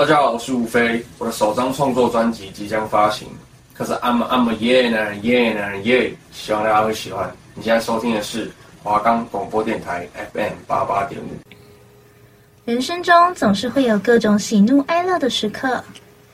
大家好，我是吴飞，我的首张创作专辑即将发行，可是 I'm I'm a yeah yeah yeah，希望大家会喜欢。你现在收听的是华冈广播电台 FM 八八点五。人生中总是会有各种喜怒哀乐的时刻，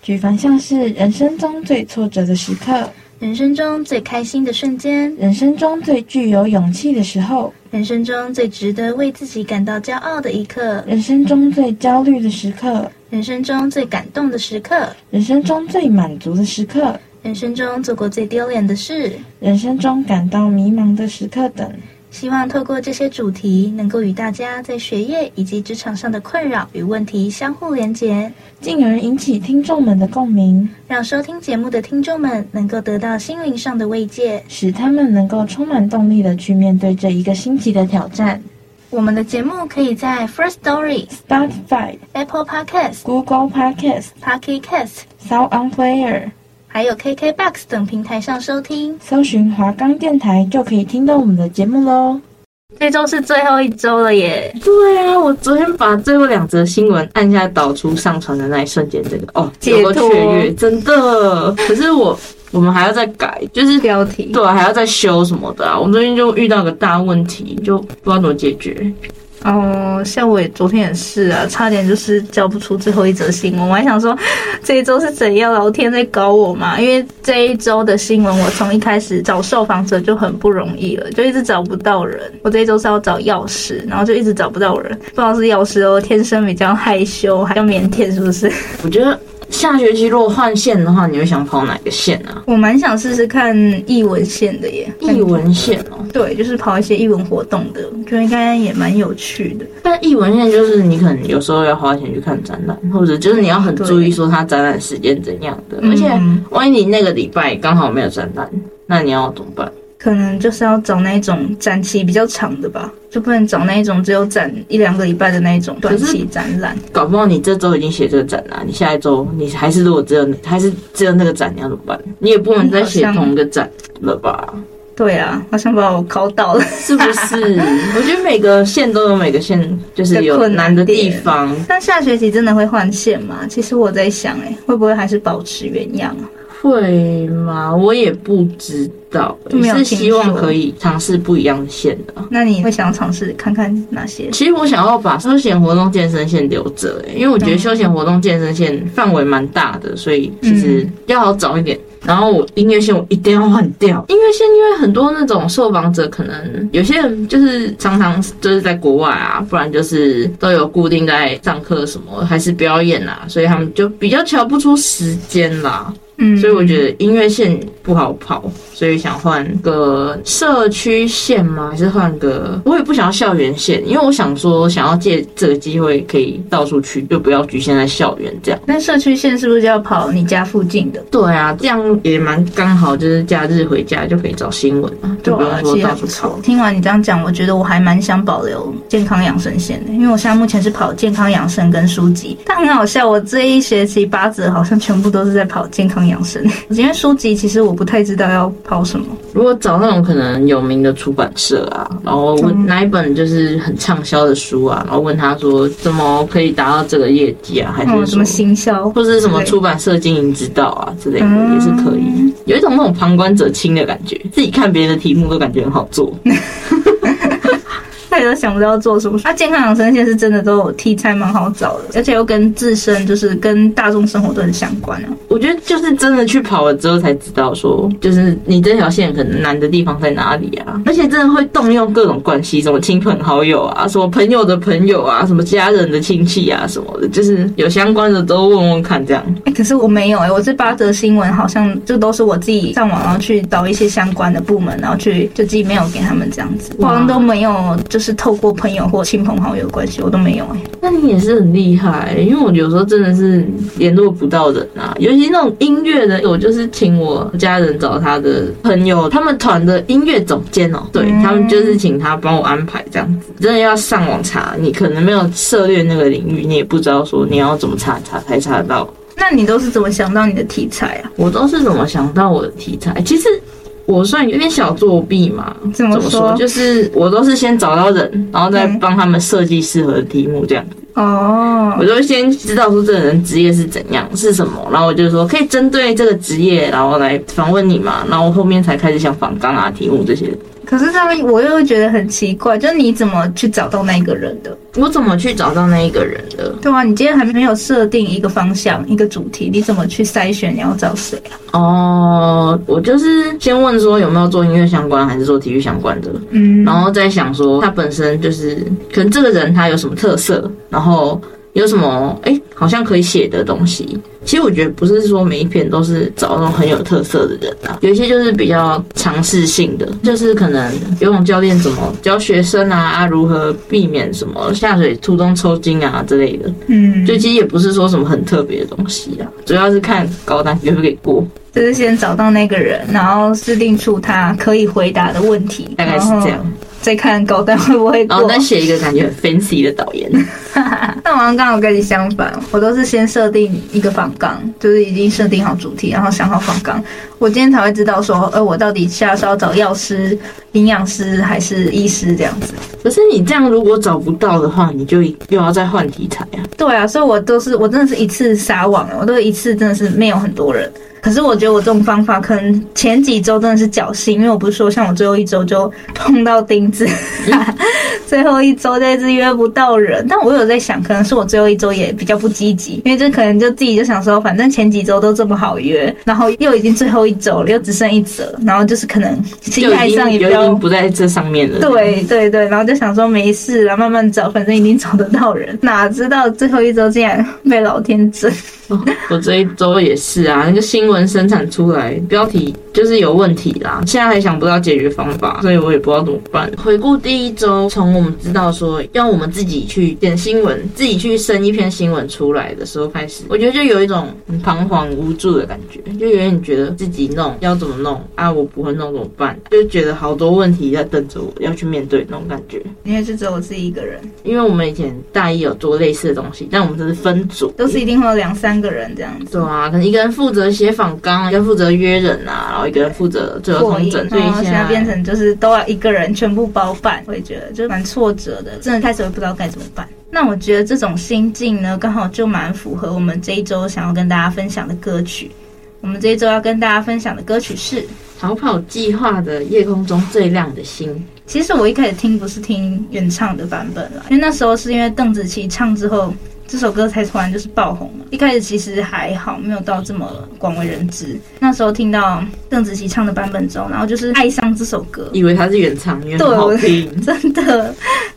举凡像是人生中最挫折的时刻，人生中最开心的瞬间，人生中最具有勇气的时候，人生中最值得为自己感到骄傲的一刻，人生中最焦虑的时刻。人生中最感动的时刻，人生中最满足的时刻，人生中做过最丢脸的事，人生中感到迷茫的时刻等。希望透过这些主题，能够与大家在学业以及职场上的困扰与问题相互连结，进而引起听众们的共鸣，让收听节目的听众们能够得到心灵上的慰藉，使他们能够充满动力的去面对这一个星期的挑战。我们的节目可以在 First Story、Spotify、Apple Podcasts、Google Podcasts、Pocket Casts、Sound On Player，还有 KKBox 等平台上收听。搜寻华冈电台就可以听到我们的节目喽。这周是最后一周了耶！对啊，我昨天把最后两则新闻按下导出上传的那一瞬间，这个哦，解脱真的。可是我。我们还要再改，就是标题，对，还要再修什么的啊。我们最近就遇到个大问题，就不知道怎么解决。哦，像我也昨天也是啊，差点就是交不出最后一则新闻。我还想说，这一周是怎样？老天在搞我嘛？因为这一周的新闻，我从一开始找受访者就很不容易了，就一直找不到人。我这一周是要找药师，然后就一直找不到人，不知道是药师哦，天生比较害羞，还要腼腆，是不是？我觉得。下学期如果换线的话，你会想跑哪个线啊？我蛮想试试看艺文线的耶。艺文线哦，对，就是跑一些艺文活动的，觉得应该也蛮有趣的。但艺文线就是你可能有时候要花钱去看展览，或者就是你要很注意说它展览时间怎样的。而且万一你那个礼拜刚好没有展览，那你要怎么办？可能就是要找那种展期比较长的吧，就不能找那一种只有展一两个礼拜的那一种短期展览。搞不好你这周已经写这个展了，你下一周你还是如果只有还是只有那个展，你要怎么办？你也不能再写同一个展了吧？对啊，好像把我考倒了，是不是？我觉得每个线都有每个线就是有困难的地方。但下学期真的会换线吗？其实我在想，哎，会不会还是保持原样啊？会吗？我也不知道，是希望可以尝试不一样的线的。那你会想要尝试看看哪些？其实我想要把休闲活动健身线留着，因为我觉得休闲活动健身线范围蛮大的，所以其实要好找一点。然后我音乐线我一定要换掉。音乐线因为很多那种受访者可能有些人就是常常就是在国外啊，不然就是都有固定在上课什么，还是表演啊，所以他们就比较瞧不出时间啦。嗯，所以我觉得音乐线不好跑，所以想换个社区线吗？还是换个？我也不想要校园线，因为我想说想要借这个机会可以到处去，就不要局限在校园这样。那社区线是不是就要跑你家附近的？对啊，这样也蛮刚好，就是假日回家就可以找新闻啊，就不用说到处跑。听完你这样讲，我觉得我还蛮想保留健康养生线的，因为我现在目前是跑健康养生跟书籍，但很好笑，我这一学期八折好像全部都是在跑健康养生，因为书籍其实我不太知道要跑什么。如果找那种可能有名的出版社啊，然后问哪一本就是很畅销的书啊，然后问他说怎么可以达到这个业绩啊，还是什么行销，或者是什么出版社经营之道啊之类的，也是可以。有一种那种旁观者清的感觉，自己看别人的题目都感觉很好做。都想不到做什么。那健康养生线是真的都有题材蛮好找的，而且又跟自身就是跟大众生活都很相关啊。我觉得就是真的去跑了之后才知道，说就是你这条线可能难的地方在哪里啊。而且真的会动用各种关系，什么亲朋好友啊，什么朋友的朋友啊，什么家人的亲戚啊，什么的，就是有相关的都问问看这样。哎、欸，可是我没有哎、欸，我这八则新闻好像就都是我自己上网然后去找一些相关的部门，然后去就自己没有给他们这样子，好像都没有就是。透过朋友或亲朋好友关系，我都没有哎、欸。那你也是很厉害、欸，因为我有时候真的是联络不到人啊。尤其那种音乐的，我就是请我家人找他的朋友，他们团的音乐总监哦、喔，对、嗯、他们就是请他帮我安排这样子。真的要上网查，你可能没有涉猎那个领域，你也不知道说你要怎么查查才查得到。那你都是怎么想到你的题材啊？我都是怎么想到我的题材？其实。我算有点小作弊嘛？怎么说？就是我都是先找到人，然后再帮他们设计适合的题目这样子。哦，我就先知道说这个人职业是怎样是什么，然后我就说可以针对这个职业，然后来访问你嘛，然后后面才开始想访纲啊、题目这些。可是他们，我又会觉得很奇怪，就是你怎么去找到那一个人的？我怎么去找到那一个人的？对啊，你今天还没有设定一个方向、一个主题，你怎么去筛选你要找谁啊？哦，我就是先问说有没有做音乐相关，还是做体育相关的，嗯，然后再想说他本身就是可能这个人他有什么特色，然后有什么哎、欸、好像可以写的东西。其实我觉得不是说每一篇都是找那种很有特色的人啊，有一些就是比较尝试性的，就是可能游泳教练怎么教学生啊，啊如何避免什么下水途中抽筋啊之类的，嗯，就其实也不是说什么很特别的东西啊，主要是看高单给不给过，就是先找到那个人，然后制定出他可以回答的问题，大概是这样。再看高单会不会过，然后再写一个感觉很 fancy 的导言。但我刚好跟你相反，我都是先设定一个访纲，就是已经设定好主题，然后想好访纲，我今天才会知道说，呃，我到底下是要找药师、营养师还是医师这样子。可是你这样如果找不到的话，你就又要再换题材啊。对啊，所以我都是我真的是一次撒网，我都一次真的是没有很多人。可是我觉得我这种方法可能前几周真的是侥幸，因为我不是说像我最后一周就碰到钉子，最后一周再次约不到人。但我有在想，可能是我最后一周也比较不积极，因为这可能就自己就想说，反正前几周都这么好约，然后又已经最后一周了，又只剩一折，然后就是可能心态上也比较不在这上面了。对对对，然后就想说没事了，慢慢找，反正一定找得到人。哪知道最后一周竟然被老天整。我这一周也是啊，那个新闻生产出来标题就是有问题啦，现在还想不到解决方法，所以我也不知道怎么办。回顾第一周，从我们知道说要我们自己去点新闻，自己去生一篇新闻出来的时候开始，我觉得就有一种很彷徨无助的感觉，就有点觉得自己弄要怎么弄啊，我不会弄怎么办？就觉得好多问题在等着我要去面对那种感觉。因为是只有我自己一个人，因为我们以前大一有做类似的东西，但我们都是分组，都是一定会有两三个人这样子。对啊，可能一个人负责写访纲，一个人负责约人啊，然后一个人负责最后统整，所以现在，现在变成就是都要一个人全部包办，我也觉得就蛮挫折的，真的开始会不知道该怎么办。那我觉得这种心境呢，刚好就蛮符合我们这一周想要跟大家分享的歌曲。我们这一周要跟大家分享的歌曲是《逃跑计划》的《夜空中最亮的星》。其实我一开始听不是听原唱的版本了，因为那时候是因为邓紫棋唱之后。这首歌才突然就是爆红了，一开始其实还好，没有到这么广为人知。那时候听到邓紫棋唱的版本之后，然后就是爱上这首歌，以为它是原唱，因为很好听，真的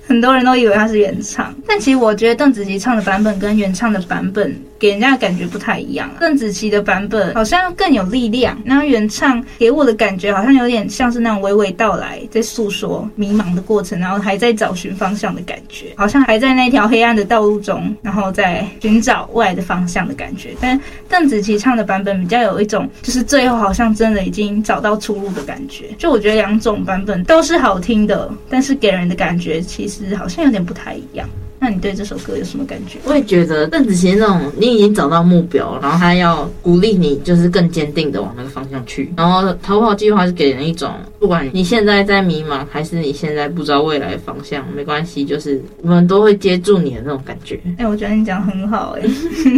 很多人都以为他是原唱。但其实我觉得邓紫棋唱的版本跟原唱的版本给人家的感觉不太一样。邓紫棋的版本好像更有力量，那原唱给我的感觉好像有点像是那种娓娓道来，在诉说迷茫的过程，然后还在找寻方向的感觉，好像还在那条黑暗的道路中，然后在寻找未来的方向的感觉，但邓紫棋唱的版本比较有一种，就是最后好像真的已经找到出路的感觉。就我觉得两种版本都是好听的，但是给人的感觉其实好像有点不太一样。那你对这首歌有什么感觉？我也觉得邓紫棋那种，你已经找到目标，然后他要鼓励你，就是更坚定的往那个方向去。然后逃跑计划是给人一种，不管你现在在迷茫，还是你现在不知道未来的方向，没关系，就是我们都会接住你的那种感觉。哎、欸，我觉得你讲很好、欸，哎，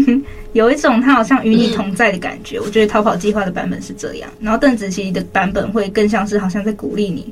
有一种他好像与你同在的感觉。我觉得逃跑计划的版本是这样，然后邓紫棋的版本会更像是好像在鼓励你。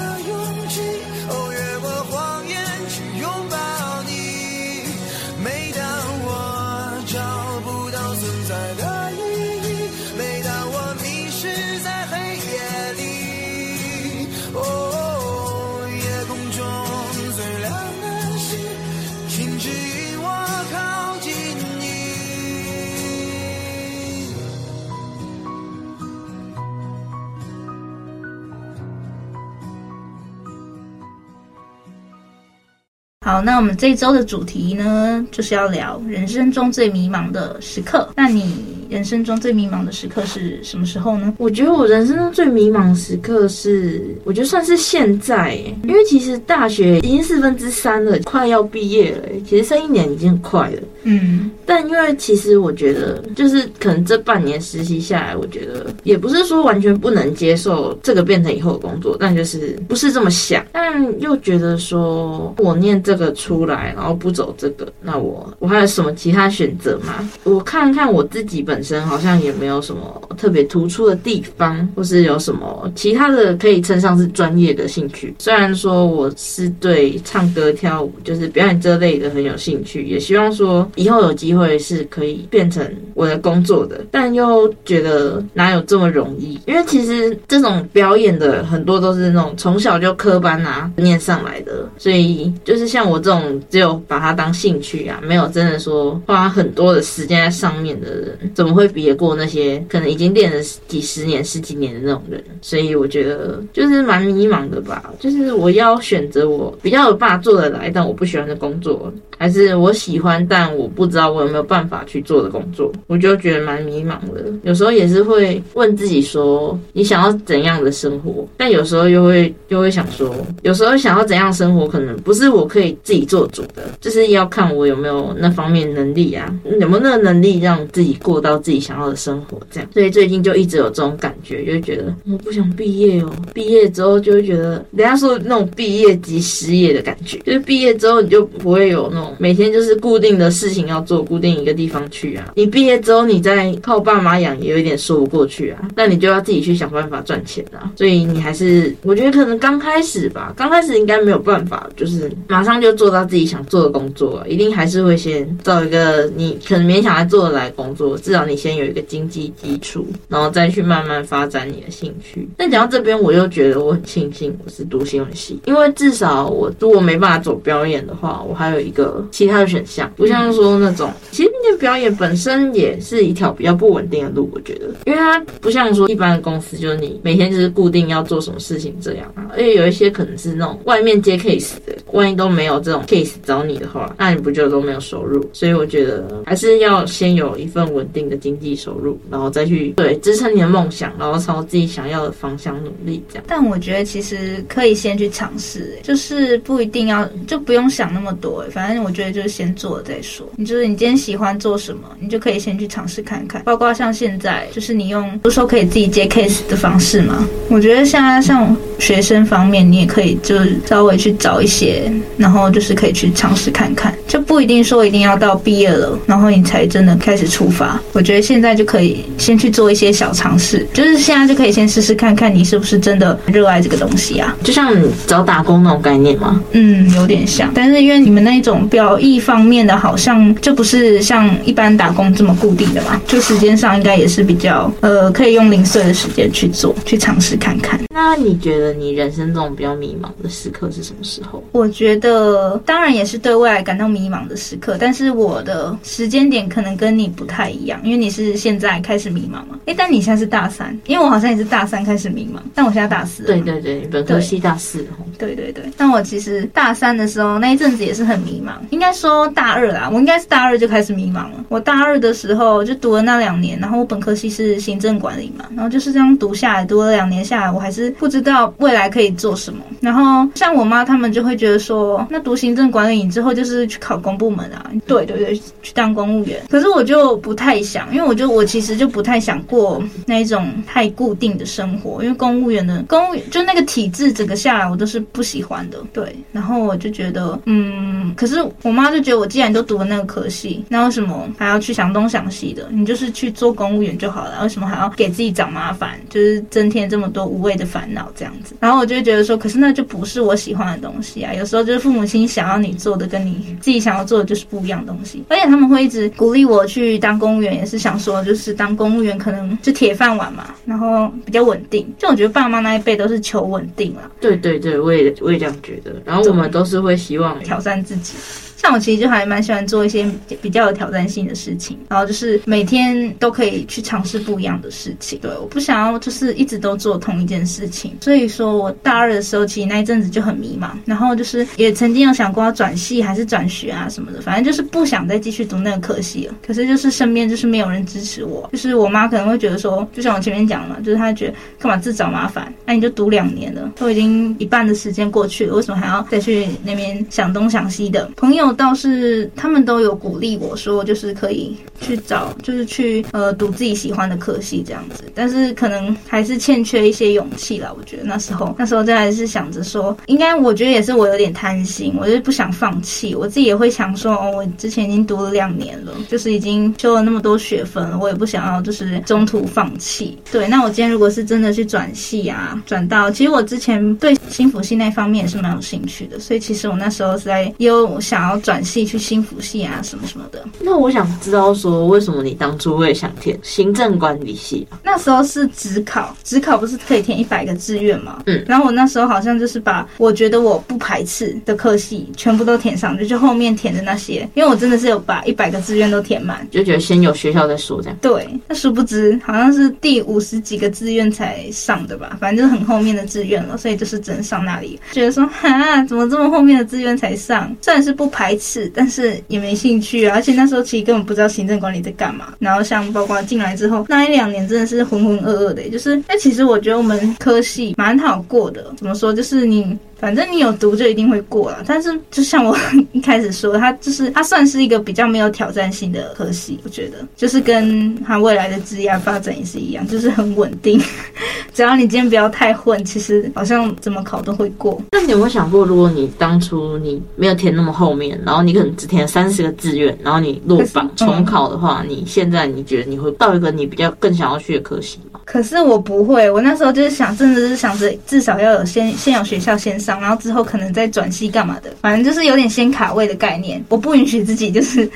好，那我们这一周的主题呢，就是要聊人生中最迷茫的时刻。那你人生中最迷茫的时刻是什么时候呢？我觉得我人生中最迷茫的时刻是，我觉得算是现在，因为其实大学已经四分之三了，快要毕业了，其实剩一年已经很快了。嗯，但因为其实我觉得，就是可能这半年实习下来，我觉得也不是说完全不能接受这个变成以后的工作，但就是不是这么想，但又觉得说我念这个出来，然后不走这个，那我我还有什么其他选择吗？我看看我自己本身好像也没有什么特别突出的地方，或是有什么其他的可以称上是专业的兴趣。虽然说我是对唱歌跳舞，就是表演这类的很有兴趣，也希望说。以后有机会是可以变成我的工作的，但又觉得哪有这么容易？因为其实这种表演的很多都是那种从小就科班啊念上来的，所以就是像我这种只有把它当兴趣啊，没有真的说花很多的时间在上面的人，怎会比得过那些可能已经练了几十年、十几年的那种人？所以我觉得就是蛮迷茫的吧。就是我要选择我比较有办法做得来，但我不喜欢的工作，还是我喜欢但我。我不知道我有没有办法去做的工作，我就觉得蛮迷茫的。有时候也是会问自己说，你想要怎样的生活？但有时候又会又会想说，有时候想要怎样生活，可能不是我可以自己做主的，就是要看我有没有那方面能力啊，有没有那个能力让自己过到自己想要的生活。这样，所以最近就一直有这种感觉，就觉得我不想毕业哦。毕业之后就会觉得，人家说那种毕业即失业的感觉，就是毕业之后你就不会有那种每天就是固定的事。情要做，固定一个地方去啊。你毕业之后，你再靠爸妈养，也有一点说不过去啊。那你就要自己去想办法赚钱啊。所以你还是，我觉得可能刚开始吧，刚开始应该没有办法，就是马上就做到自己想做的工作，一定还是会先找一个你可能勉强还做得来工作，至少你先有一个经济基础，然后再去慢慢发展你的兴趣。但讲到这边，我又觉得我很庆幸我是读新闻系，因为至少我如果没办法走表演的话，我还有一个其他的选项，不像说。那种，其实那表演本身也是一条比较不稳定的路，我觉得，因为它不像说一般的公司，就是你每天就是固定要做什么事情这样啊，而且有一些可能是那种外面接 case 的，万一都没有这种 case 找你的话，那你不就都没有收入？所以我觉得还是要先有一份稳定的经济收入，然后再去对支撑你的梦想，然后朝自己想要的方向努力这样。但我觉得其实可以先去尝试，就是不一定要就不用想那么多，反正我觉得就是先做了再说。你就是你今天喜欢做什么，你就可以先去尝试看看。包括像现在，就是你用不说可以自己接 case 的方式嘛？我觉得现在像学生方面，你也可以就稍微去找一些，然后就是可以去尝试看看，就不一定说一定要到毕业了，然后你才真的开始出发。觉得现在就可以先去做一些小尝试，就是现在就可以先试试看看你是不是真的热爱这个东西啊？就像你找打工那种概念吗？嗯，有点像，但是因为你们那一种表意方面的，好像就。不是像一般打工这么固定的嘛？就时间上应该也是比较呃，可以用零碎的时间去做，去尝试看看。那你觉得你人生中比较迷茫的时刻是什么时候？我觉得当然也是对未来感到迷茫的时刻，但是我的时间点可能跟你不太一样，因为你是现在开始迷茫嘛。哎，但你现在是大三，因为我好像也是大三开始迷茫，但我现在大四。对对对，本科系大四。对对对，但我其实大三的时候那一阵子也是很迷茫，应该说大二啦，我应该是大二。就开始迷茫了。我大二的时候就读了那两年，然后我本科系是行政管理嘛，然后就是这样读下来，读了两年下来，我还是不知道未来可以做什么。然后像我妈他们就会觉得说，那读行政管理你之后就是去考公部门啊，对对对，去当公务员。可是我就不太想，因为我就我其实就不太想过那一种太固定的生活，因为公务员的公务员就那个体制整个下来我都是不喜欢的。对，然后我就觉得，嗯，可是我妈就觉得我既然都读了那个科系。那为什么还要去想东想西的？你就是去做公务员就好了，为什么还要给自己找麻烦？就是增添这么多无谓的烦恼这样子。然后我就觉得说，可是那就不是我喜欢的东西啊。有时候就是父母亲想要你做的，跟你自己想要做的就是不一样的东西。而且他们会一直鼓励我去当公务员，也是想说，就是当公务员可能就铁饭碗嘛，然后比较稳定。就我觉得爸妈那一辈都是求稳定啦。对对对，我也我也这样觉得。然后我们都是会希望挑战自己。像我其实就还蛮喜欢做一些比较有挑战性的事情，然后就是每天都可以去尝试不一样的事情。对，我不想要就是一直都做同一件事情。所以说我大二的时候，其实那一阵子就很迷茫，然后就是也曾经有想过要转系还是转学啊什么的，反正就是不想再继续读那个科系了。可是就是身边就是没有人支持我，就是我妈可能会觉得说，就像我前面讲嘛，就是她觉得干嘛自找麻烦？那、你就读两年了，都已经一半的时间过去了，为什么还要再去那边想东想西的？朋友倒是他们都有鼓励我说，就是可以去找，就是去呃读自己喜欢的科系这样子。但是可能还是欠缺一些勇气啦。我觉得那时候 那时候就还是想着说，应该我觉得也是我有点贪心，我就是不想放弃。我自己也会想说，哦，我之前已经读了两年了，就是已经修了那么多学分了，我也不想要就是中途放弃。对，那我今天如果是真的去转系啊，转到其实我之前对新辅系那方面也是蛮有兴趣的，所以其实我那时候是在有想要转系去心辅系啊什么什么的。那我想知道说，为什么你当初会想填行政管理系啊？那时候是职考，职考不是可以填一百个志愿吗？嗯，然后我那时候好像就是把我觉得我不排斥的科系全部都填上去，就后面填的那些，因为我真的是有把一百个志愿都填满，就觉得先有学校再说这样。对，那殊不知好像是第五十几个志愿才上的吧，反正就是很后面的志愿了，所以就是只能上那里。觉得说哈，怎么这么后面的志愿才上？虽然是不排一次，但是也没兴趣啊。而且那时候其实根本不知道行政管理在干嘛。然后像包括进来之后那一两年，真的是浑浑噩噩的，就是那其实我觉得我们科系蛮好过的。怎么说？就是你。反正你有读就一定会过了，但是就像我 一开始说，它就是它算是一个比较没有挑战性的科系，我觉得就是跟它未来的职业发展也是一样，就是很稳定。只要你今天不要太混，其实好像怎么考都会过。那你有没有想过，如果你当初你没有填那么后面，然后你可能只填三十个志愿，然后你落榜重考的话，你现在你觉得你会到一个你比较更想要去的科系吗？可是我不会，我那时候就是想，真的是想着至少要有先先有学校先上。然后之后可能再转系干嘛的，反正就是有点先卡位的概念。我不允许自己就是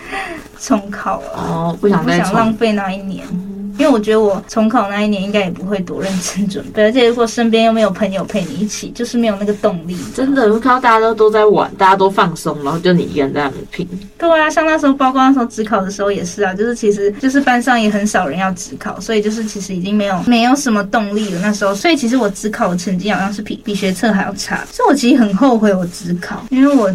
重考了哦，不想再不想浪费那一年。因为我觉得我重考那一年应该也不会多认真准备，而且如果身边又没有朋友陪你一起，就是没有那个动力。真的，我看到大家都都在玩，大家都放松，然后就你一个人在那边拼。对啊，像那时候，包括那时候指考的时候也是啊，就是其实就是班上也很少人要指考，所以就是其实已经没有没有什么动力了那时候。所以其实我指考的成绩好像是比比学测还要差，所以我其实很后悔我指考，因为我。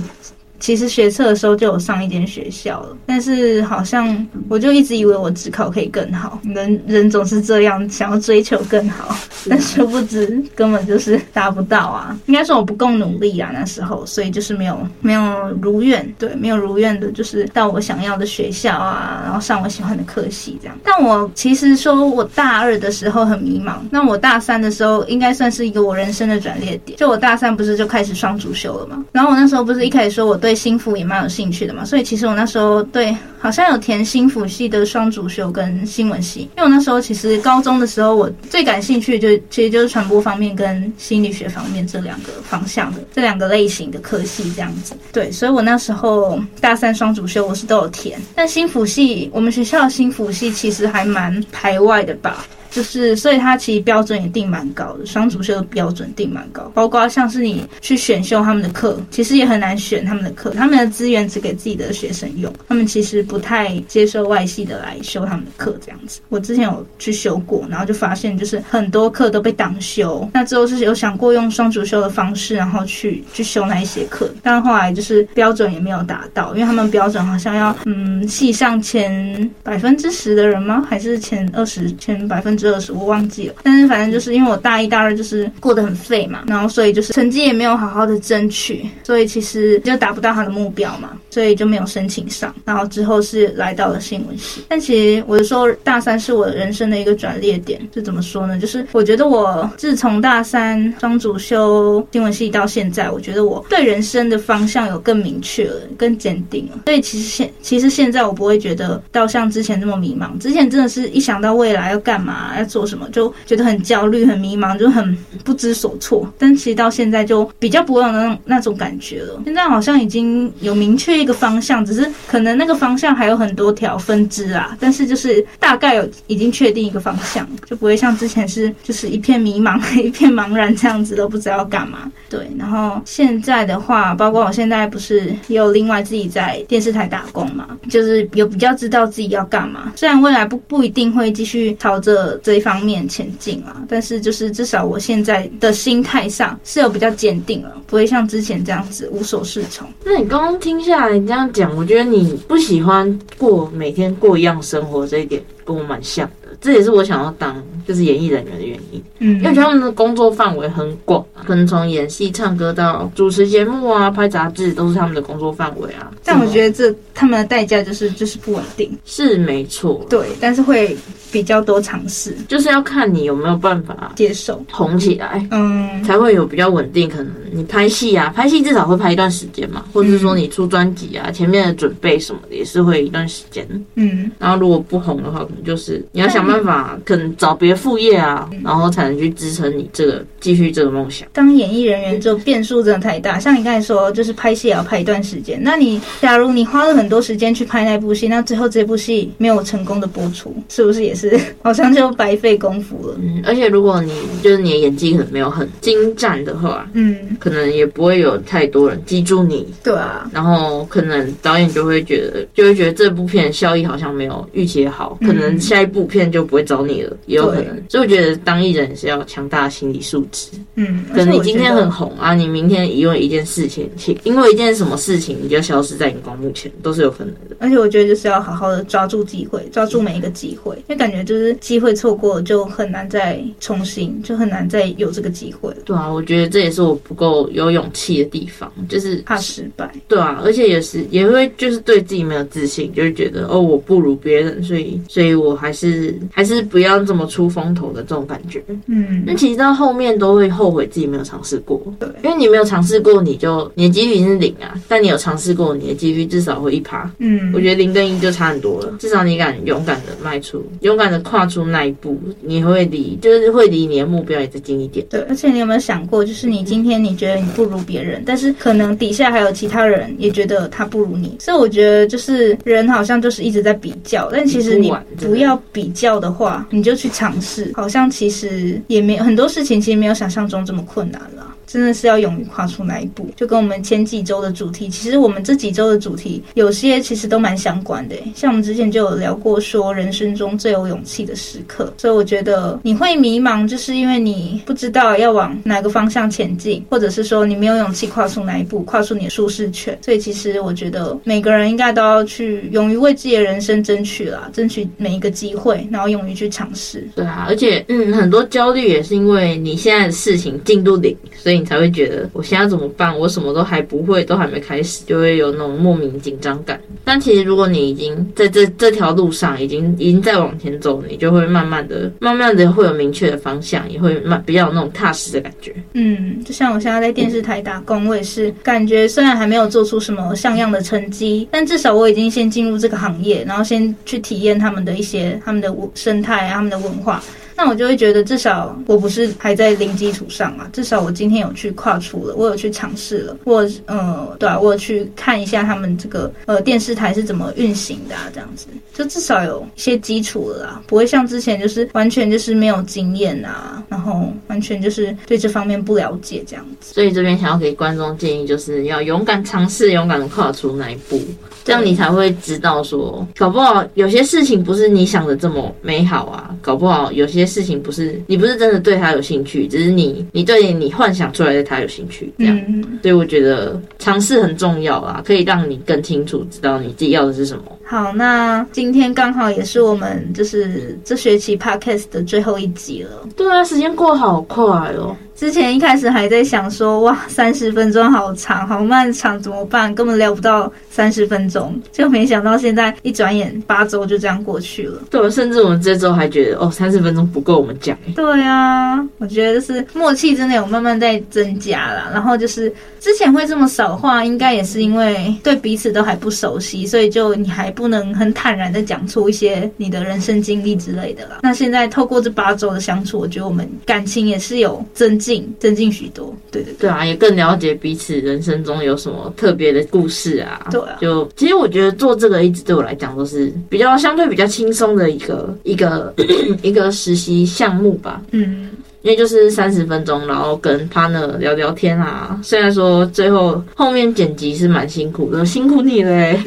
其实学测的时候就有上一间学校了，但是好像我就一直以为我指考可以更好，人人总是这样想要追求更好，但殊不知根本就是达不到啊。应该说我不够努力啊，那时候，所以就是没有没有如愿，对，没有如愿的，就是到我想要的学校啊，然后上我喜欢的科系这样。但我其实说我大二的时候很迷茫，那我大三的时候应该算是一个我人生的转捩点。就我大三不是就开始双主修了吗？然后我那时候不是一开始说我对对心腹也蛮有兴趣的嘛，所以其实我那时候对好像有填心辅系的双主修跟新闻系，因为我那时候其实高中的时候我最感兴趣的就其实就是传播方面跟心理学方面这两个方向的这两个类型的科系这样子。对，所以我那时候大三双主修我是都有填，但心辅系我们学校的心辅系其实还蛮排外的吧。就是，所以它其实标准也定蛮高的，双主修的标准定蛮高，包括像是你去选修他们的课，其实也很难选他们的课，他们的资源只给自己的学生用，他们其实不太接受外系的来修他们的课这样子。我之前有去修过，然后就发现就是很多课都被挡修，那之后是有想过用双主修的方式，然后去去修那一些课，但后来就是标准也没有达到，因为他们标准好像要嗯系上前百分之十的人吗？还是前二十前百分之。二十我忘记了，但是反正就是因为我大一、大二就是过得很废嘛，然后所以就是成绩也没有好好的争取，所以其实就达不到他的目标嘛，所以就没有申请上。然后之后是来到了新闻系，但其实我就说大三是我人生的一个转捩点，就怎么说呢？就是我觉得我自从大三双主修新闻系到现在，我觉得我对人生的方向有更明确了，更坚定了。所以其实现其实现在我不会觉得到像之前那么迷茫，之前真的是一想到未来要干嘛。要做什么就觉得很焦虑、很迷茫，就很不知所措。但其实到现在就比较不会有那种那种感觉了。现在好像已经有明确一个方向，只是可能那个方向还有很多条分支啊，但是就是大概有已经确定一个方向，就不会像之前是就是一片迷茫、一片茫然这样子，都不知道要干嘛。对，然后现在的话，包括我现在不是也有另外自己在电视台打工嘛，就是有比较知道自己要干嘛。虽然未来不不一定会继续朝着这一方面前进啊，但是就是至少我现在的心态上是有比较坚定了，不会像之前这样子无所适从。那你刚刚听下来你这样讲，我觉得你不喜欢过每天过一样生活这一点，跟我蛮像。这也是我想要当就是演艺人员的原因，嗯，因为他们的工作范围很广，可能从演戏、唱歌到主持节目啊、拍杂志，都是他们的工作范围啊。但我觉得这他们的代价就是就是不稳定，是没错，对，但是会比较多尝试，就是要看你有没有办法接受。红起来，嗯，才会有比较稳定。可能你拍戏啊，拍戏至少会拍一段时间嘛，或者是说你出专辑啊，前面的准备什么的也是会一段时间，嗯，然后如果不红的话，可能就是你要想。办法可能找别副业啊，然后才能去支撑你这个继续这个梦想。当演艺人员就变数真的太大，像你刚才说，就是拍戏也要拍一段时间。那你假如你花了很多时间去拍那部戏，那最后这部戏没有成功的播出，是不是也是 好像就白费功夫了？嗯，而且如果你就是你的演技可能没有很精湛的话，嗯，可能也不会有太多人记住你。对啊，然后可能导演就会觉得，就会觉得这部片效益好像没有预期好，可能下一部片就。就不会找你了，也有可能。所以我觉得当艺人是要强大的心理素质。嗯，可能你今天很红啊，你明天因为一件事情，因为一件什么事情，你就消失在荧光幕前，都是有可能的。而且我觉得就是要好好的抓住机会，抓住每一个机会，因为感觉就是机会错过就很难再重新，就很难再有这个机会。对啊，我觉得这也是我不够有勇气的地方，就是怕失败。对啊，而且也是也会就是对自己没有自信，就是觉得哦，我不如别人，所以所以我还是。还是不要这么出风头的这种感觉，嗯，那其实到后面都会后悔自己没有尝试过，对，因为你没有尝试过，你就你的几率是零啊，但你有尝试过，你的几率至少会一趴，嗯，我觉得零跟一就差很多了，至少你敢勇敢的迈出，勇敢的跨出那一步，你会离就是会离你的目标也再近一点，对，而且你有没有想过，就是你今天你觉得你不如别人，但是可能底下还有其他人也觉得他不如你，所以我觉得就是人好像就是一直在比较，但其实你不要比较的话，你就去尝试，好像其实也没很多事情，其实没有想象中这么困难了。真的是要勇于跨出那一步，就跟我们前几周的主题，其实我们这几周的主题有些其实都蛮相关的。像我们之前就有聊过，说人生中最有勇气的时刻。所以我觉得你会迷茫，就是因为你不知道要往哪个方向前进，或者是说你没有勇气跨出那一步，跨出你的舒适圈。所以其实我觉得每个人应该都要去勇于为自己的人生争取啦，争取每一个机会，然后勇于去尝试。对啊，而且嗯，很多焦虑也是因为你现在的事情进度零，所以。你才会觉得我现在怎么办？我什么都还不会，都还没开始，就会有那种莫名紧张感。但其实如果你已经在这这条路上，已经已经在往前走，你就会慢慢的、慢慢的会有明确的方向，也会慢比较有那种踏实的感觉。嗯，就像我现在在电视台打工，我也是感觉虽然还没有做出什么像样的成绩，但至少我已经先进入这个行业，然后先去体验他们的一些他们的生态，他们的文化。那我就会觉得，至少我不是还在零基础上啊，至少我今天有去跨出了，我有去尝试了，我呃，对啊，我有去看一下他们这个呃电视台是怎么运行的啊，这样子，就至少有一些基础了啦，不会像之前就是完全就是没有经验啊，然后完全就是对这方面不了解这样子。所以这边想要给观众建议，就是要勇敢尝试，勇敢的跨出那一步，这样你才会知道说，搞不好有些事情不是你想的这么美好啊，搞不好有些。事情不是你不是真的对他有兴趣，只是你你对你幻想出来的他有兴趣，这样。嗯、所以我觉得尝试很重要啊，可以让你更清楚知道你自己要的是什么。好，那今天刚好也是我们就是这学期 podcast 的最后一集了。对啊，时间过好快哦。之前一开始还在想说，哇，三十分钟好长，好漫长，怎么办？根本聊不到三十分钟，就没想到现在一转眼八周就这样过去了。对，甚至我们这周还觉得，哦，三十分钟不够我们讲。对啊，我觉得就是默契真的有慢慢在增加了，然后就是。之前会这么少话，应该也是因为对彼此都还不熟悉，所以就你还不能很坦然的讲出一些你的人生经历之类的啦。那现在透过这八周的相处，我觉得我们感情也是有增进，增进许多。对对对，对啊，也更了解彼此人生中有什么特别的故事啊。对啊，就其实我觉得做这个一直对我来讲都是比较相对比较轻松的一个一个 一个实习项目吧。嗯。因为就是三十分钟，然后跟 partner 聊聊天啊。虽然说最后后面剪辑是蛮辛苦的，辛苦你嘞，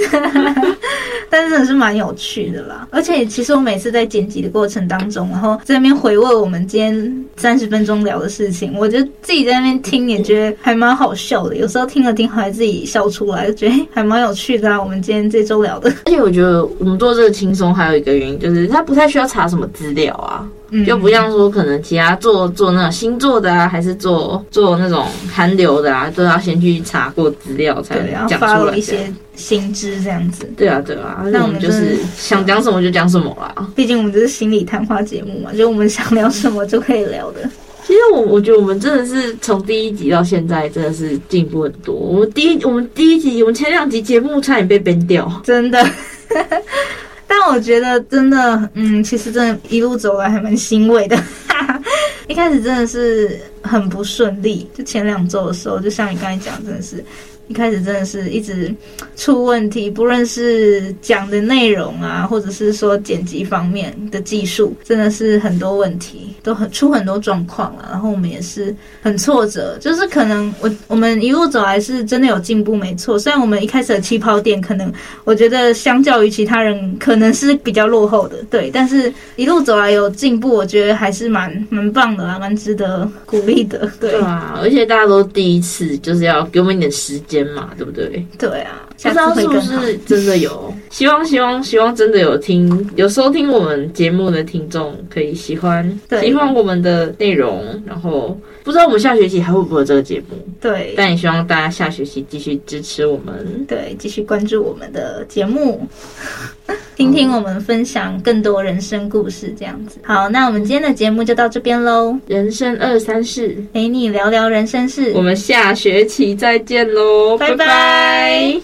但是真的是蛮有趣的啦。而且其实我每次在剪辑的过程当中，然后在那边回味我们今天三十分钟聊的事情，我就自己在那边听也觉得还蛮好笑的。有时候听了听还自己笑出来，就觉得还蛮有趣的啊。我们今天这周聊的，而且我觉得我们做这个轻松还有一个原因就是它不太需要查什么资料啊。就不像说可能其他做做那种星座的啊，还是做做那种韩流的啊，都要先去查过资料才能讲出来一些新知这样子。对啊，对啊，那我们就是想讲什么就讲什么啦。毕竟我们这是心理谈话节目嘛，就我们想聊什么就可以聊的。其实我我觉得我们真的是从第一集到现在真的是进步很多。我们第一我们第一集我们前两集节目差点被 ban 掉，真的。但我觉得真的，嗯，其实真的，一路走来还蛮欣慰的。一开始真的是很不顺利，就前两周的时候，就像你刚才讲，真的是。一开始真的是一直出问题，不论是讲的内容啊，或者是说剪辑方面的技术，真的是很多问题，都很出很多状况了。然后我们也是很挫折，就是可能我我们一路走来是真的有进步，没错。虽然我们一开始的起跑点可能我觉得相较于其他人可能是比较落后的，对，但是一路走来有进步，我觉得还是蛮蛮棒的啦，蛮值得鼓励的。对，对啊，而且大家都第一次，就是要给我们一点时间。嘛，对不对？对啊，不知道是不是真的有？希望希望希望真的有听有收听我们节目的听众可以喜欢，对喜欢我们的内容。然后不知道我们下学期还会不会有这个节目？对，但也希望大家下学期继续支持我们，对，继续关注我们的节目，听听我们分享更多人生故事，这样子。好，那我们今天的节目就到这边喽。人生二三事，陪你聊聊人生事。我们下学期再见喽，拜拜。拜拜。